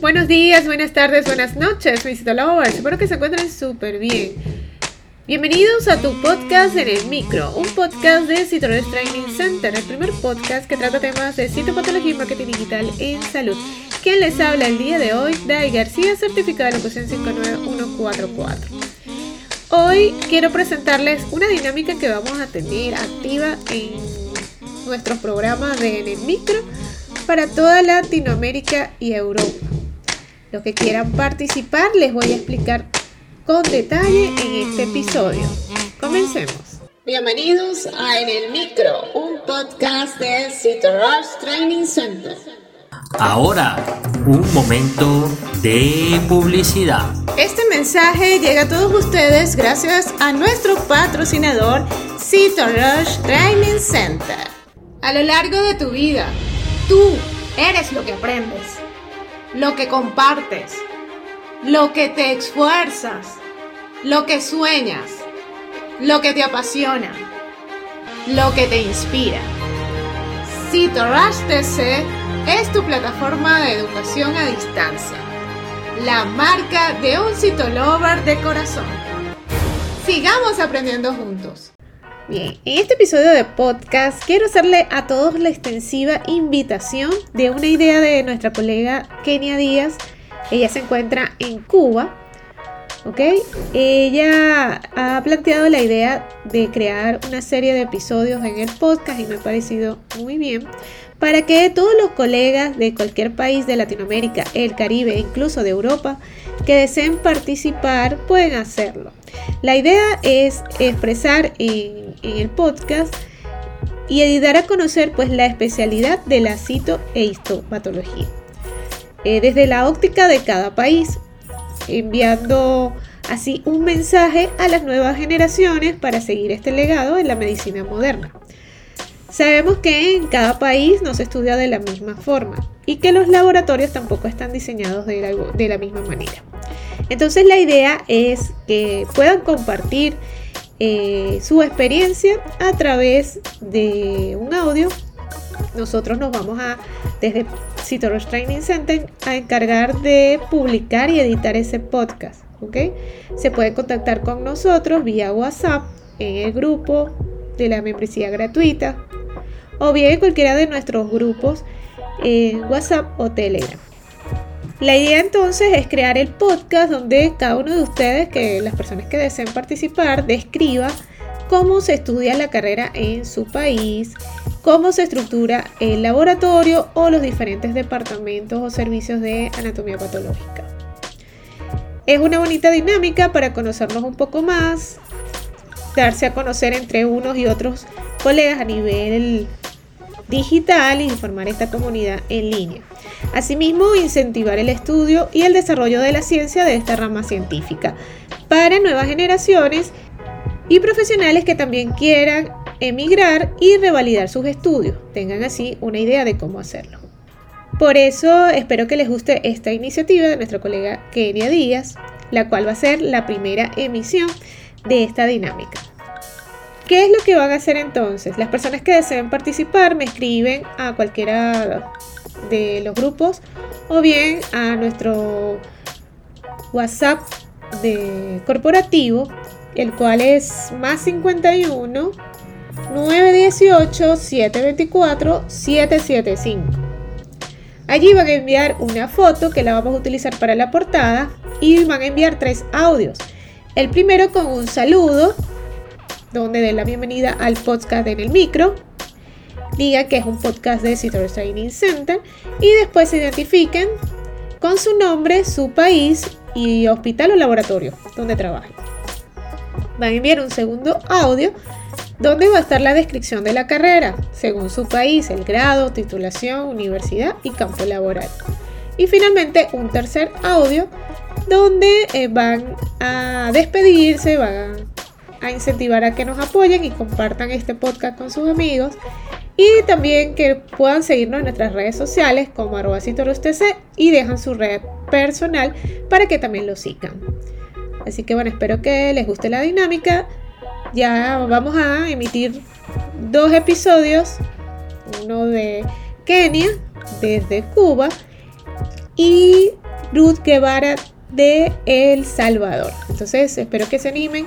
Buenos días, buenas tardes, buenas noches, mis lovers. Espero que se encuentren súper bien. Bienvenidos a tu podcast en el micro, un podcast de Citroën Training Center, el primer podcast que trata temas de citopatología y marketing digital en salud. Quien les habla el día de hoy, Dai García, certificada de locución 59144. Hoy quiero presentarles una dinámica que vamos a tener activa en nuestros programas de En el Micro para toda Latinoamérica y Europa. Los que quieran participar les voy a explicar con detalle en este episodio. Comencemos. Bienvenidos a En el Micro, un podcast de Citrus Training Center. Ahora, un momento de publicidad. Este mensaje llega a todos ustedes gracias a nuestro patrocinador Citrus Training Center. A lo largo de tu vida, Tú eres lo que aprendes, lo que compartes, lo que te esfuerzas, lo que sueñas, lo que te apasiona, lo que te inspira. CITORASH es tu plataforma de educación a distancia, la marca de un citolover de corazón. Sigamos aprendiendo juntos. Bien, en este episodio de podcast quiero hacerle a todos la extensiva invitación de una idea de nuestra colega Kenia Díaz. Ella se encuentra en Cuba, ¿ok? Ella ha planteado la idea de crear una serie de episodios en el podcast y me ha parecido muy bien para que todos los colegas de cualquier país de Latinoamérica, el Caribe e incluso de Europa que deseen participar pueden hacerlo. La idea es expresar en, el podcast y dar a conocer pues la especialidad de la cito e histopatología. Eh, desde la óptica de cada país, enviando así un mensaje a las nuevas generaciones para seguir este legado en la medicina moderna. Sabemos que en cada país no se estudia de la misma forma y que los laboratorios tampoco están diseñados de la, misma manera. Entonces la idea es que puedan compartir eh, su experiencia a través de un audio. Nosotros nos vamos a, desde Citoros Training Center, a encargar de publicar y editar ese podcast. Se puede contactar con nosotros vía WhatsApp en el grupo de la membresía gratuita o bien en cualquiera de nuestros grupos en WhatsApp o Telegram. La idea entonces es crear el podcast donde cada uno de ustedes, que las personas que deseen participar, describa cómo se estudia la carrera en su país, cómo se estructura el laboratorio o los diferentes departamentos o servicios de anatomía patológica. Es una bonita dinámica para conocernos un poco más, darse a conocer entre unos y otros colegas a nivel digital y formar esta comunidad en línea. Asimismo, incentivar el estudio y el desarrollo de la ciencia de esta rama científica para nuevas generaciones y profesionales que también quieran emigrar y revalidar sus estudios, tengan así una idea de cómo hacerlo. Por eso espero que les guste esta iniciativa de nuestra colega Kenia Díaz, la cual va a ser la primera emisión de esta dinámica. ¿Qué es lo que van a hacer entonces? Las personas que deseen participar me escriben a cualquiera de los grupos o bien a nuestro WhatsApp de corporativo, el cual es más 51 918 724 775. Allí van a enviar una foto que la vamos a utilizar para la portada y van a enviar tres audios. El primero con un saludo donde den la bienvenida al podcast en el micro, diga que es un podcast de Citrus Training Center y después se identifiquen con su nombre, su país y hospital o laboratorio donde trabajan. Van a enviar un segundo audio donde va a estar la descripción de la carrera, según su país, el grado, titulación, universidad y campo laboral. Y finalmente un tercer audio donde eh, van a despedirse, van a incentivar a que nos apoyen y compartan este podcast con sus amigos y también que puedan seguirnos en nuestras redes sociales como arroba y dejan su red personal para que también lo sigan. Así que bueno, espero que les guste la dinámica. Ya vamos a emitir dos episodios, uno de Kenia desde Cuba y Ruth Guevara de El Salvador. Entonces espero que se animen